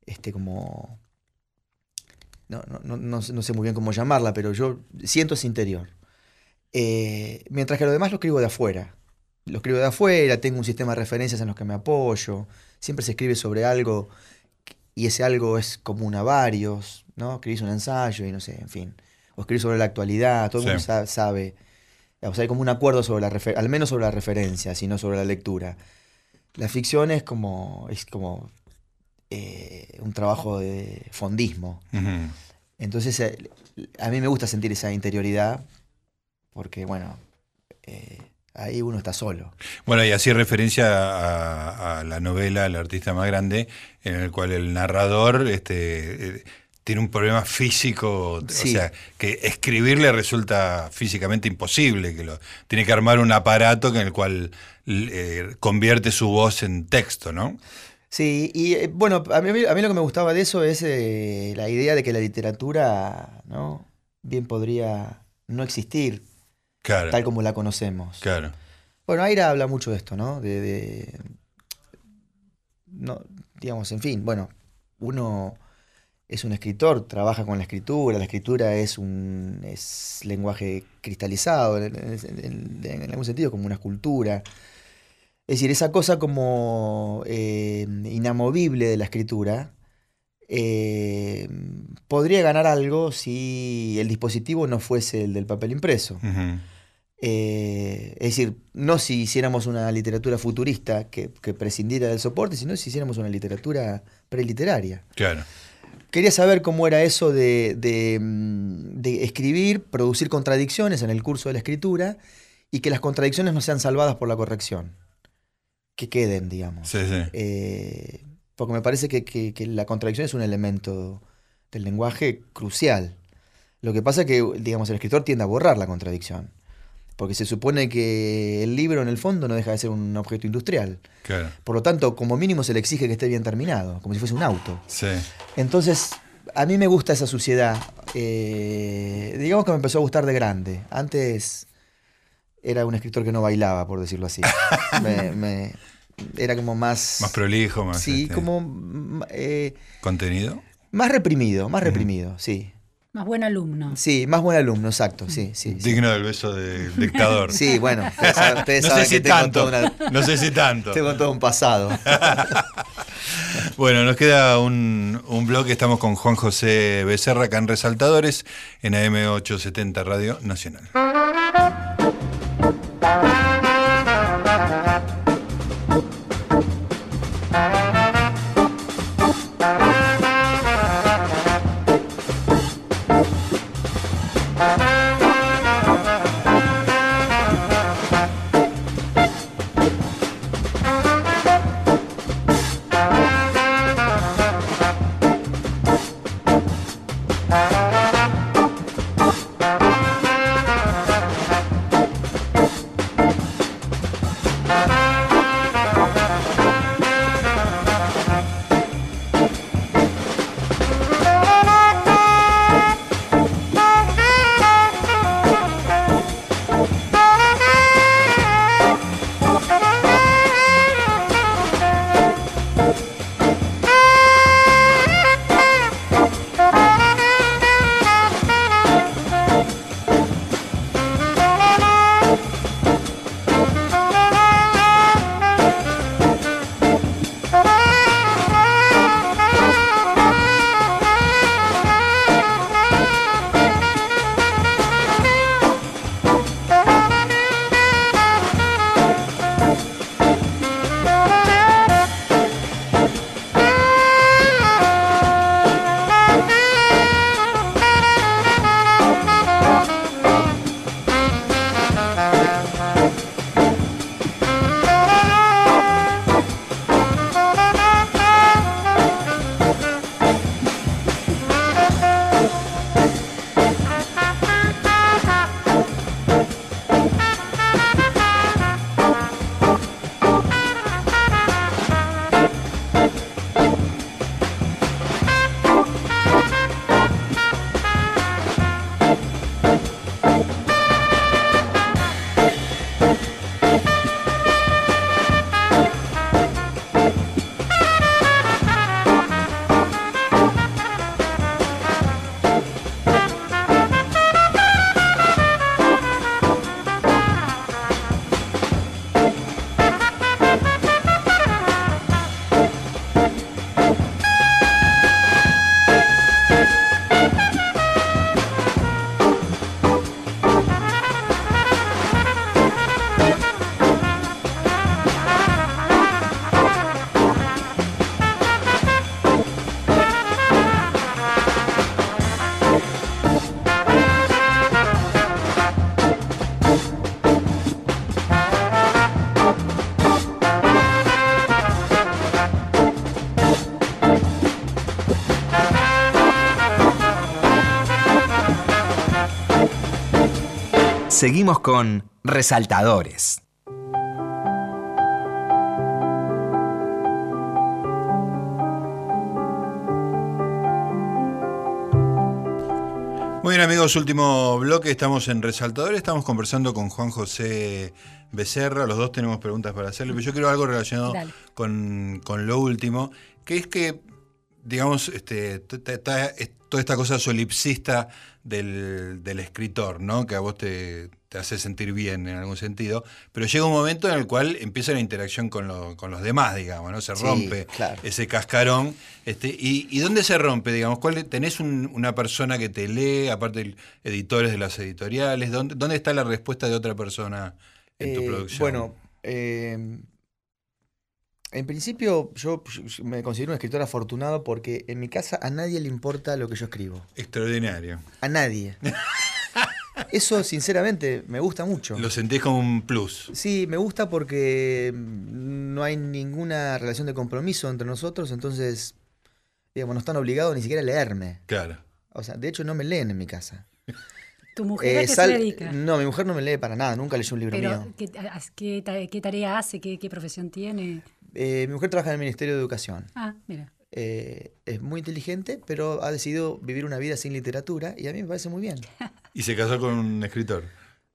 este, como... No, no, no, no sé- no sé muy bien cómo llamarla, pero yo siento ese interior. Eh, mientras que lo demás lo escribo de afuera. Lo escribo de afuera, tengo un sistema de referencias en los que me apoyo. Siempre se escribe sobre algo y ese algo es común a varios, ¿no? Escribís un ensayo y no sé, en fin. O escribís sobre la actualidad, todo el Sí. mundo sa- sabe. Hay como un acuerdo sobre la al menos sobre la referencia, si no sobre la lectura. La ficción es como, es como eh, un trabajo de fondismo. Entonces, eh, a mí me gusta sentir esa interioridad, porque, bueno, eh, ahí uno está solo. Bueno, y así referencia a, a la novela El artista más grande, en el cual el narrador este, tiene un problema físico, Sí. o sea, que escribir le resulta físicamente imposible, que lo tiene que armar un aparato en el cual eh, convierte su voz en texto, ¿no? Sí, y eh, bueno, a mí, a mí lo que me gustaba de eso es eh, la idea de que la literatura, ¿no? Bien podría no existir Claro, tal como la conocemos. claro. Bueno, Aira habla mucho de esto, ¿no? De, de- no, digamos, en fin, bueno, uno es un escritor, trabaja con la escritura, la escritura es un es lenguaje cristalizado, en, en- en- en algún sentido como una escultura. Es decir, esa cosa como eh, inamovible de la escritura eh, podría ganar algo si el dispositivo no fuese el del papel impreso. Eh, es decir, no si hiciéramos una literatura futurista que, que prescindiera del soporte, sino si hiciéramos una literatura preliteraria. Claro. Quería saber cómo era eso de, de, mm, de escribir, producir contradicciones en el curso de la escritura y que las contradicciones no sean salvadas por la corrección. Que queden, digamos. Sí, sí. Eh, porque me parece que, que- que la contradicción es un elemento del lenguaje crucial. Lo que pasa es que, digamos, el escritor tiende a borrar la contradicción. Porque se supone que el libro, en el fondo, no deja de ser un objeto industrial. Claro. Por lo tanto, como mínimo se le exige que esté bien terminado, como si fuese un auto. Sí. Entonces, a mí me gusta esa suciedad. Eh, digamos que me empezó a gustar de grande. Antes era un escritor que no bailaba, por decirlo así. *laughs* Me- me- era como más... Más prolijo, más Sí, este, como mm, eh, contenido. más reprimido, más reprimido, sí. Más buen alumno. Sí, más buen alumno, exacto, sí, sí. sí. Digno del beso del dictador. Sí, bueno, ustedes saben, ustedes no saben sé si que tengo tanto. una- No sé si tanto. tengo todo un pasado. *laughs* Bueno, nos queda un, un bloque. Estamos con Juan José Becerra, acá en Resaltadores, en AM870 Radio Nacional. Seguimos con Resaltadores. Muy bien amigos, último bloque, estamos en Resaltadores, estamos conversando con Juan José Becerra, los dos tenemos preguntas para hacerle, pero yo quiero algo relacionado con, con, lo último, que es que, digamos, este, toda esta cosa solipsista del, del escritor, ¿no? que a vos te, te hace sentir bien en algún sentido, pero llega un momento en el cual empieza la interacción con, los demás, digamos, ¿no? Se rompe ese cascarón. Este, y, dónde se rompe, digamos? ¿Cuál, ¿Tenés una persona que te lee, aparte de editores de las editoriales? ¿Dónde, dónde está la respuesta de otra persona en tu eh, producción? Bueno, eh, en principio yo me considero un escritor afortunado porque en mi casa a nadie le importa lo que yo escribo. Extraordinario. A nadie. *laughs* Eso, sinceramente, me gusta mucho. Lo sentís como un plus. Sí, me gusta porque no hay ninguna relación de compromiso entre nosotros, entonces, digamos, no están obligados ni siquiera a leerme. Claro. O sea, de hecho, no me leen en mi casa. ¿Tu mujer a qué se dedica? No, mi mujer no me lee para nada, nunca leyó un libro mío. ¿qué, qué, tarea hace? ¿Qué, profesión tiene? Eh, mi mujer trabaja en el Ministerio de Educación. Ah, mira. Eh, es muy inteligente, pero ha decidido vivir una vida sin literatura y a mí me parece muy bien. *laughs* ¿Y se casó con un escritor?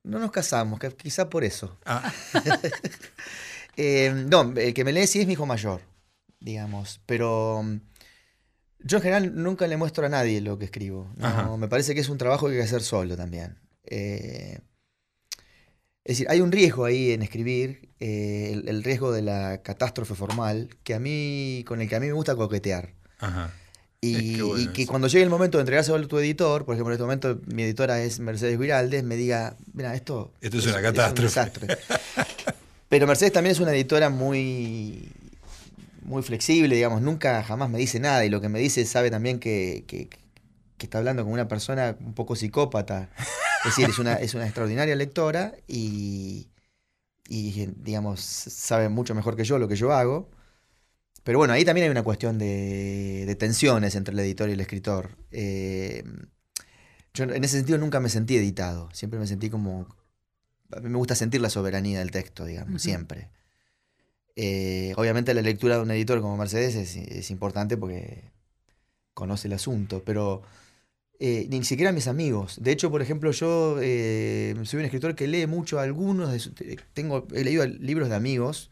No nos casamos, quizá por eso. Ah. *laughs* Eh, no, el que me lee sí es mi hijo mayor, digamos, pero mm, yo en general nunca le muestro a nadie lo que escribo. me parece que es un trabajo que hay que hacer solo también. Eh, es decir, hay un riesgo ahí en escribir, eh, el, riesgo de la catástrofe formal, que a mí, con el que a mí me gusta coquetear. Y, que cuando llegue el momento de entregarse a tu editor, por ejemplo, en este momento mi editora es Mercedes Viraldes, me diga, mira, esto, esto es, una catástrofe. Pero Mercedes también es una editora muy, muy flexible, digamos, nunca jamás me dice nada y lo que me dice sabe también que, que está hablando con una persona un poco psicópata. Es decir, es una, es una extraordinaria lectora y, y, digamos, sabe mucho mejor que yo lo que yo hago. Pero bueno, ahí también hay una cuestión de, tensiones entre el editor y el escritor. Eh, yo en ese sentido nunca me sentí editado, siempre me sentí como... A mí me gusta sentir la soberanía del texto, digamos, siempre. Eh, obviamente la lectura de un editor como Mercedes es, es importante porque conoce el asunto, pero eh, ni siquiera mis amigos. De hecho, por ejemplo, yo eh, soy un escritor que lee mucho algunos de tengo he leído libros de amigos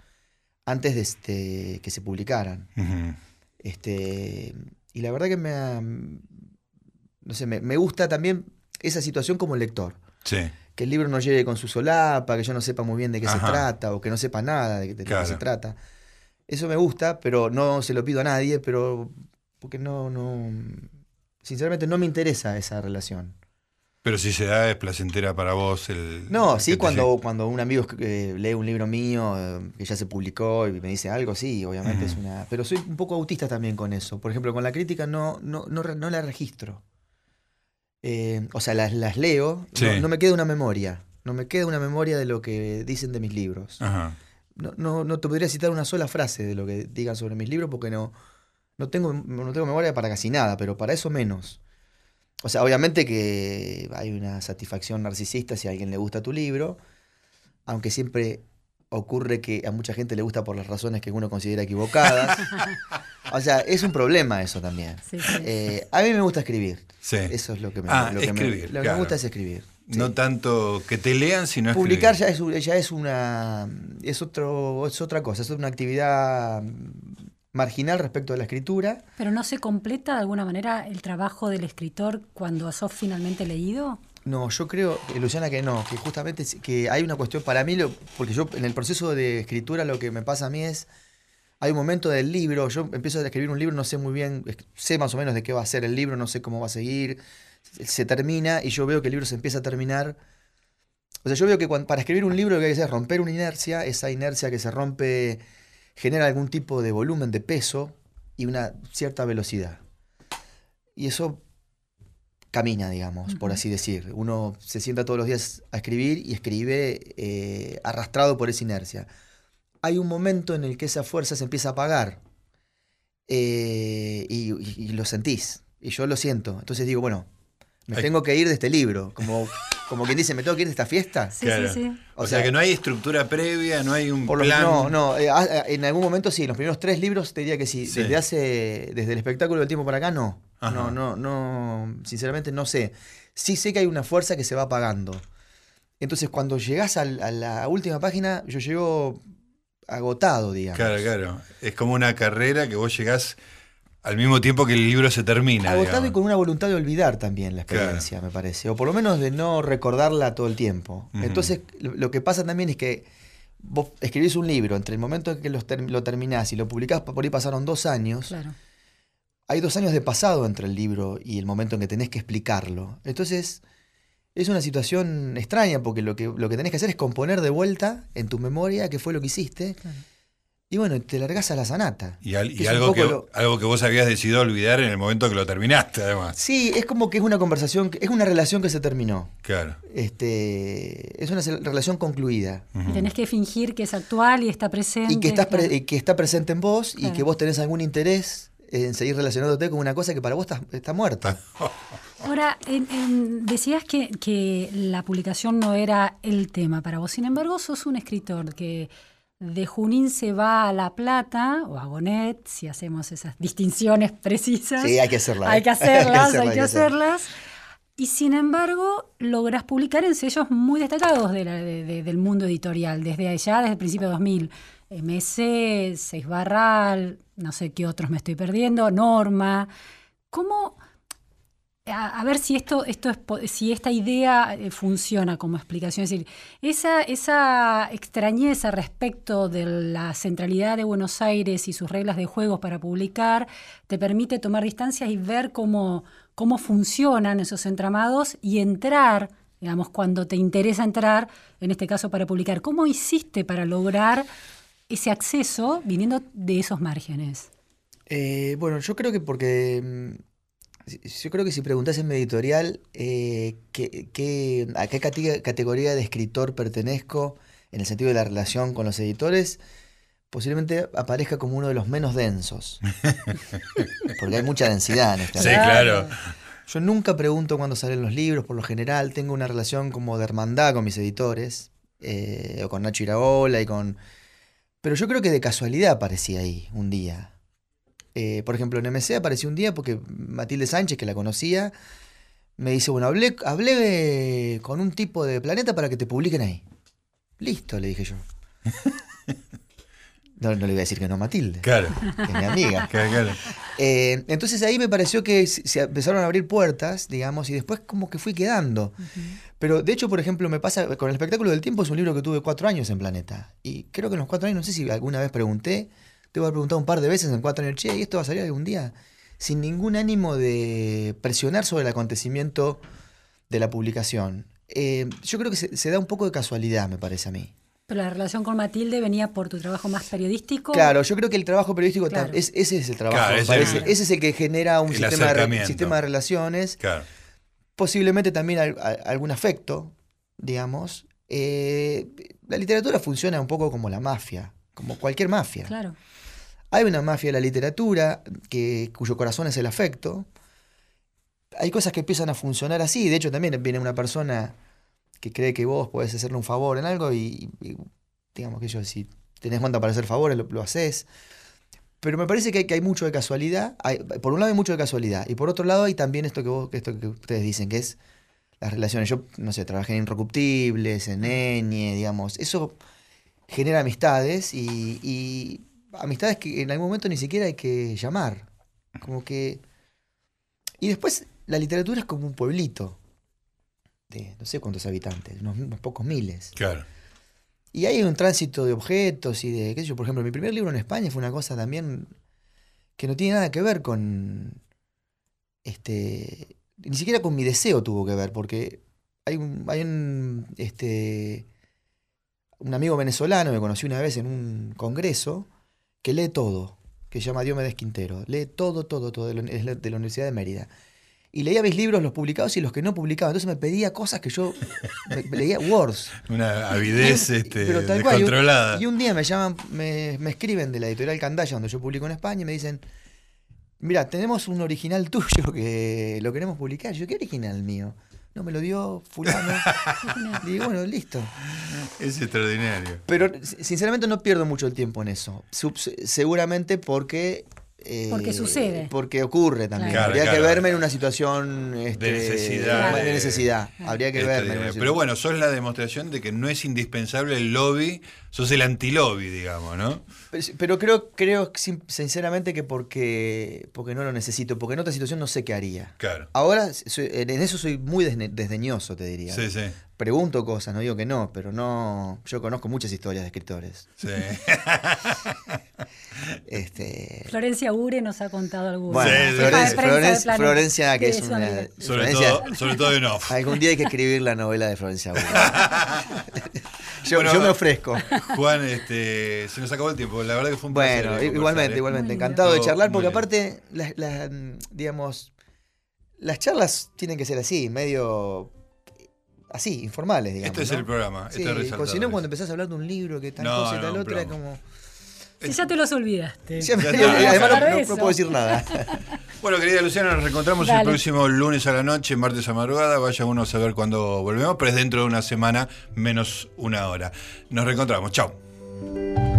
antes de este, que se publicaran. Este y la verdad que me no sé, me, gusta también esa situación como lector. Que el libro no llegue con su solapa, que yo no sepa muy bien de qué se trata o que no sepa nada de, qué se trata. Eso me gusta, pero no se lo pido a nadie, pero porque no no sinceramente no me interesa esa relación. Pero si se da es placentera para vos el... No, sí, cuando, cuando un amigo eh, lee un libro mío eh, que ya se publicó y me dice algo, sí, obviamente es una... Pero soy un poco autista también con eso. Por ejemplo, con la crítica no, no, no, no la registro. Eh, o sea, las, las leo, no, me queda una memoria. No me queda una memoria de lo que dicen de mis libros. No, no, no te podría citar una sola frase de lo que digan sobre mis libros porque no, no tengo, no tengo memoria para casi nada, pero para eso menos. O sea, obviamente que hay una satisfacción narcisista si a alguien le gusta tu libro, aunque siempre ocurre que a mucha gente le gusta por las razones que uno considera equivocadas. *laughs* o sea, es un problema eso también. Eh, a mí me gusta escribir. Eso es lo que me, ah, lo que me, lo que me gusta es escribir. No tanto que te lean, sino Publicar ya es, ya es una es otro es otra cosa, es una actividad marginal respecto a la escritura. ¿Pero no se completa de alguna manera el trabajo del escritor cuando sos finalmente leído? No, yo creo, eh, Luciana, que no, que justamente que hay una cuestión para mí, porque yo en el proceso de escritura lo que me pasa a mí es, hay un momento del libro, yo empiezo a escribir un libro, no sé muy bien, sé más o menos de qué va a ser el libro, no sé cómo va a seguir, se termina y yo veo que el libro se empieza a terminar. O sea, yo veo que para escribir un libro lo que hay que hacer es romper una inercia, esa inercia que se rompe genera algún tipo de volumen de peso y una cierta velocidad. Y eso camina, digamos, por así decir. Uno se sienta todos los días a escribir y escribe eh, arrastrado por esa inercia. Hay un momento en el que esa fuerza se empieza a apagar eh, y, lo sentís. Y yo lo siento. Entonces digo, bueno, me tengo que ir de este libro. Como, como quien dice, me tengo que ir de esta fiesta. Sí, Claro. sí, sí. O, O sea, sea, que no hay estructura previa, no hay un Por lo plan. no, no, eh, ah, ah, en algún momento sí, en los primeros tres libros te diría que sí. Sí. Desde hace, desde el espectáculo del tiempo para acá, no. Ajá. No, no, no, sinceramente no sé. Sí sé que hay una fuerza que se va apagando. Entonces, cuando llegás al- a la última página, yo llego agotado, digamos. Claro, claro. Es como una carrera que vos llegás al mismo tiempo que el libro se termina. Agotado digamos. y con una voluntad de olvidar también la Claro. experiencia, me parece. O por lo menos de no recordarla todo el tiempo. Entonces, lo, lo que pasa también es que vos escribís un libro, entre el momento en que los ter- lo terminás y lo publicás, por ahí pasaron dos años. Claro. Hay dos años de pasado entre el libro y el momento en que tenés que explicarlo. Entonces, es una situación extraña porque lo que, lo que tenés que hacer es componer de vuelta en tu memoria qué fue lo que hiciste. Claro. Y bueno, te largás a la sanata. Y, al- algo, que, lo- algo que vos habías decidido olvidar en el momento que lo terminaste, además. Sí, es como que es una conversación, es una relación que se terminó. Claro. Este, es una relación concluida. Ujú. Y tenés que fingir que es actual y está presente. Y que, estás pre- claro. y que está presente en vos y que vos tenés algún interés en seguir relacionándote con una cosa que para vos está, está muerta. *laughs* Ahora, en- en- decías que, que la publicación no era el tema para vos. Sin embargo, sos un escritor que de Junín se va a La Plata o a Gonet, si hacemos esas distinciones precisas. Sí, hay que hacerla, Hay ¿eh? *laughs* que hacerlas, hay que hacerla. hacerlas. Y sin embargo, logras publicar en sellos muy destacados de la- de- de- del mundo editorial, desde allá, desde el principio de 2000. MC, Seis Barral, no sé qué otros me estoy perdiendo, Norma. ¿Cómo, a, ver si esto, si esta idea eh, funciona como explicación. Es decir, esa, esa extrañeza respecto de la centralidad de Buenos Aires y sus reglas de juegos para publicar te permite tomar distancias y ver cómo, cómo funcionan esos entramados y entrar, digamos, cuando te interesa entrar, en este caso para publicar. ¿Cómo hiciste para lograr ese acceso viniendo de esos márgenes? Eh, bueno, yo creo que porque. Yo creo que si preguntás en mi editorial eh, qué- qué- a qué cate- categoría de escritor pertenezco en el sentido de la relación con los editores, posiblemente aparezca como uno de los menos densos. *laughs* Porque hay mucha densidad en este Sí, claro. Yo nunca pregunto cuándo salen los libros, por lo general tengo una relación como de hermandad con mis editores, eh, o con Nacho Iraola y con... Pero yo creo que de casualidad aparecí ahí un día. Eh, por ejemplo, en MC aparecí un día porque Matilde Sánchez, que la conocía, me dice, bueno, hablé, hablé con un tipo de planeta para que te publiquen ahí. Listo, le dije yo. *laughs* No, no le voy a decir que no a Matilde, Claro. que es mi amiga. *laughs* Claro, claro. Eh, entonces ahí me pareció que se se empezaron a abrir puertas, digamos, y después como que fui quedando. Pero de hecho, por ejemplo, me pasa con el espectáculo del tiempo, es un libro que tuve cuatro años en Planeta. Y creo que en los cuatro años, no sé si alguna vez pregunté, debo haber preguntado un par de veces en cuatro años, che, ¿y esto va a salir algún día? Sin ningún ánimo de presionar sobre el acontecimiento de la publicación. Eh, yo creo que se, se da un poco de casualidad, me parece a mí. Pero la relación con Matilde venía por tu trabajo más periodístico. Claro, yo creo que el trabajo periodístico, Claro. es, ese es el trabajo, Claro, me ese- parece. ese es el que genera un sistema de, sistema relaciones, Claro. posiblemente también al- a- algún afecto, digamos. Eh, la literatura funciona un poco como la mafia, como cualquier mafia. Claro. Hay una mafia de la literatura que, cuyo corazón es el afecto. Hay cosas que empiezan a funcionar así. De hecho, también viene una persona que cree que vos podés hacerle un favor en algo y, y, digamos que yo, si tenés cuenta para hacer favores, lo, lo haces. Pero me parece que hay, que hay mucho de casualidad. Hay- por un lado hay mucho de casualidad. Y por otro lado hay también esto que, vos, esto que ustedes dicen, que es las relaciones. Yo, no sé, trabajé en Inrecuptibles, en Eñe, digamos. Eso genera amistades y, y amistades que en algún momento ni siquiera hay que llamar. Como que... Y después la literatura es como un pueblito de no sé cuántos habitantes, unos, unos pocos miles. Claro. Y hay un tránsito de objetos y de, qué sé yo, por ejemplo, mi primer libro en España fue una cosa también que no tiene nada que ver con, este, ni siquiera con mi deseo tuvo que ver, porque hay un, hay un, este, un amigo venezolano que conocí una vez en un congreso que lee todo, que se llama Diomedes Quintero, lee todo, todo, todo, de la, de la Universidad de Mérida. Y leía mis libros, los publicados y los que no publicaba. Entonces me pedía cosas que yo me- me leía Words. *laughs* Una avidez Y- este, pero tal cual, y un-. Y un, día me llaman, me, me escriben de la editorial Candaya, donde yo publico en España, y me dicen, mira, tenemos un original *laughs* tuyo que lo queremos publicar. Yo, ¿qué original mío? No me lo dio fulano. y *laughs* digo, bueno, listo. Es extraordinario. Pero sinceramente no pierdo mucho el tiempo en eso. seguramente porque eh, porque sucede. Porque ocurre también. Habría que verme en una situación este, de necesidad. De, necesidad. Habría que este, verme. pero bueno, sos la demostración de que no es indispensable el lobby, sos el anti-lobby, digamos, ¿no? Pero, creo, creo sinceramente que porque, porque no lo necesito, porque en otra situación no sé qué haría. Claro. Ahora, en eso soy muy desdeñoso, te diría. Sí, sí pregunto cosas, no digo que no, pero no. Yo conozco muchas historias de escritores. Sí. *laughs* este... Florencia Ure nos ha contado algunas. Bueno, Florencia, que es una. Sobre, todo, sobre todo de no. Algún día hay que escribir la novela de Florencia Ure. *laughs* yo, me ofrezco. Juan, este, se nos acabó el tiempo. La verdad que fue un placer. Bueno, igualmente, igualmente. Encantado de charlar, porque aparte, las, digamos, las charlas tienen que ser así, medio así, informales, digamos. Este es el programa. Sí, este si no, cuando empezás a hablar de un libro que tal cosa y tal otra, es como. Si ya te los olvidaste. además no, puedo decir nada. *laughs* Bueno, querida Luciana, nos reencontramos el próximo lunes a la noche, martes a madrugada. Vaya uno a saber cuándo volvemos, pero es dentro de una semana menos una hora. Nos reencontramos. Chao.